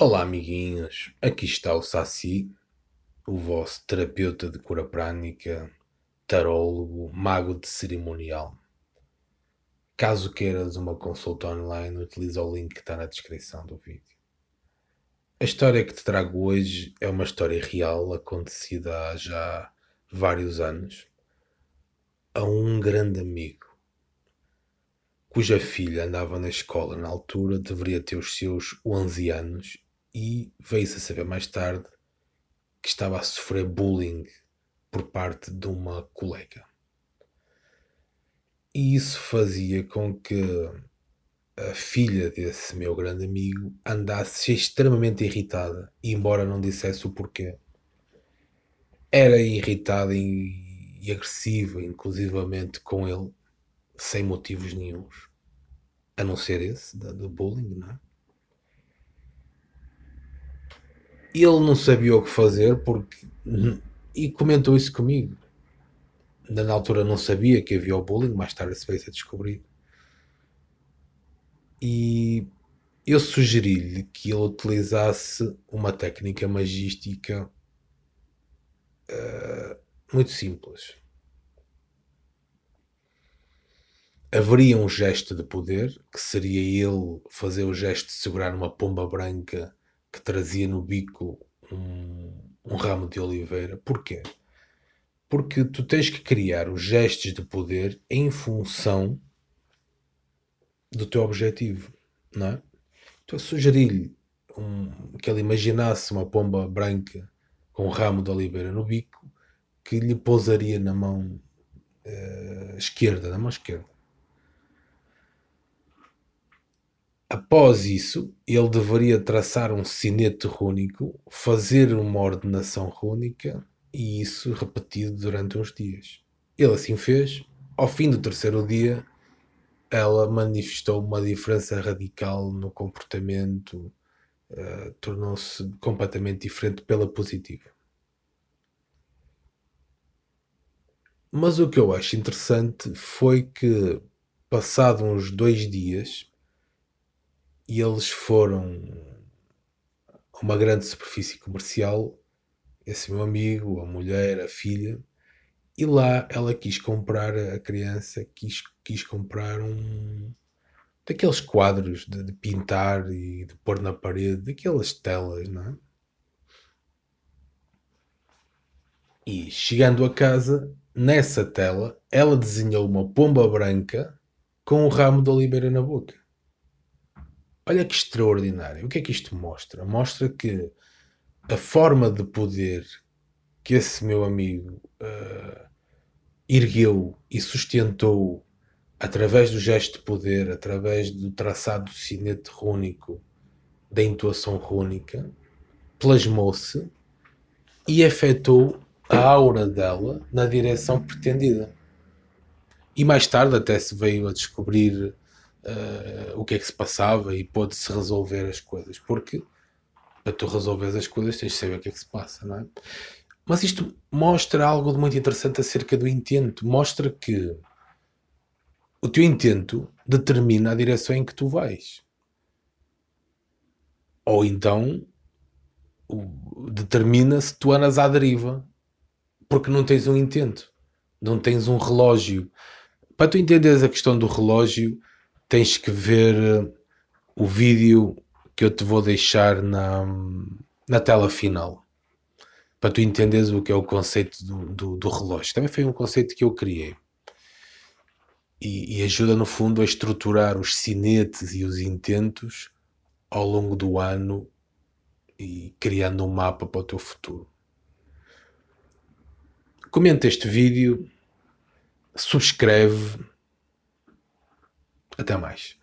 Olá, amiguinhos. Aqui está o Saci, o vosso terapeuta de cura prânica, tarólogo, mago de cerimonial. Caso queiras uma consulta online, utiliza o link que está na descrição do vídeo. A história que te trago hoje é uma história real acontecida há já vários anos a um grande amigo cuja filha andava na escola na altura, deveria ter os seus 11 anos e veio-se a saber mais tarde que estava a sofrer bullying por parte de uma colega. E isso fazia com que a filha desse meu grande amigo andasse extremamente irritada, embora não dissesse o porquê. Era irritada e, agressiva, inclusivamente com ele, sem motivos nenhums, a não ser esse, do bullying, não é? Ele não sabia o que fazer porque e comentou isso comigo. Na altura não sabia que havia o bullying, mais tarde se veio a descobrir. E eu sugeri-lhe que ele utilizasse uma técnica magística uh, muito simples. Haveria um gesto de poder, que seria ele fazer o gesto de segurar uma pomba branca que trazia no bico um, um ramo de oliveira. Porquê? Porque tu tens que criar os gestos de poder em função do teu objetivo, não é? Então eu sugeri-lhe um, que ele imaginasse uma pomba branca com um ramo de oliveira no bico que lhe pousaria na mão uh, esquerda, na mão esquerda. Após isso, ele deveria traçar um sinete rúnico, fazer uma ordenação rúnica e isso repetido durante uns dias. Ele assim fez. Ao fim do terceiro dia, ela manifestou uma diferença radical no comportamento, uh, tornou-se completamente diferente pela positiva. Mas o que eu acho interessante foi que, passado uns dois dias, e eles foram a uma grande superfície comercial, esse meu amigo, a mulher, a filha, e lá ela quis comprar, a criança quis, quis comprar um daqueles quadros de, de pintar e de pôr na parede, daquelas telas, não é? E chegando a casa, nessa tela, ela desenhou uma pomba branca com um ramo de oliveira na boca. Olha que extraordinário. O que é que isto mostra? Mostra que a forma de poder que esse meu amigo uh, ergueu e sustentou através do gesto de poder, através do traçado do sinete rúnico, da intuação rúnica, plasmou-se e afetou a aura dela na direção pretendida. E mais tarde até se veio a descobrir uh, o que é que se passava e pôde-se resolver as coisas. Porque para tu resolveres as coisas tens de saber o que é que se passa, não é? Mas isto mostra algo de muito interessante acerca do intento. Mostra que o teu intento determina a direção em que tu vais. Ou então determina se tu andas à deriva porque não tens um intento, não tens um relógio. Para tu entenderes a questão do relógio, tens que ver eh, o vídeo que eu te vou deixar na, na tela final para tu entenderes o que é o conceito do, do, do relógio. Também foi um conceito que eu criei e, e, ajuda no fundo a estruturar os cinetes e os intentos ao longo do ano e criando um mapa para o teu futuro. Comenta este vídeo, subscreve até mais.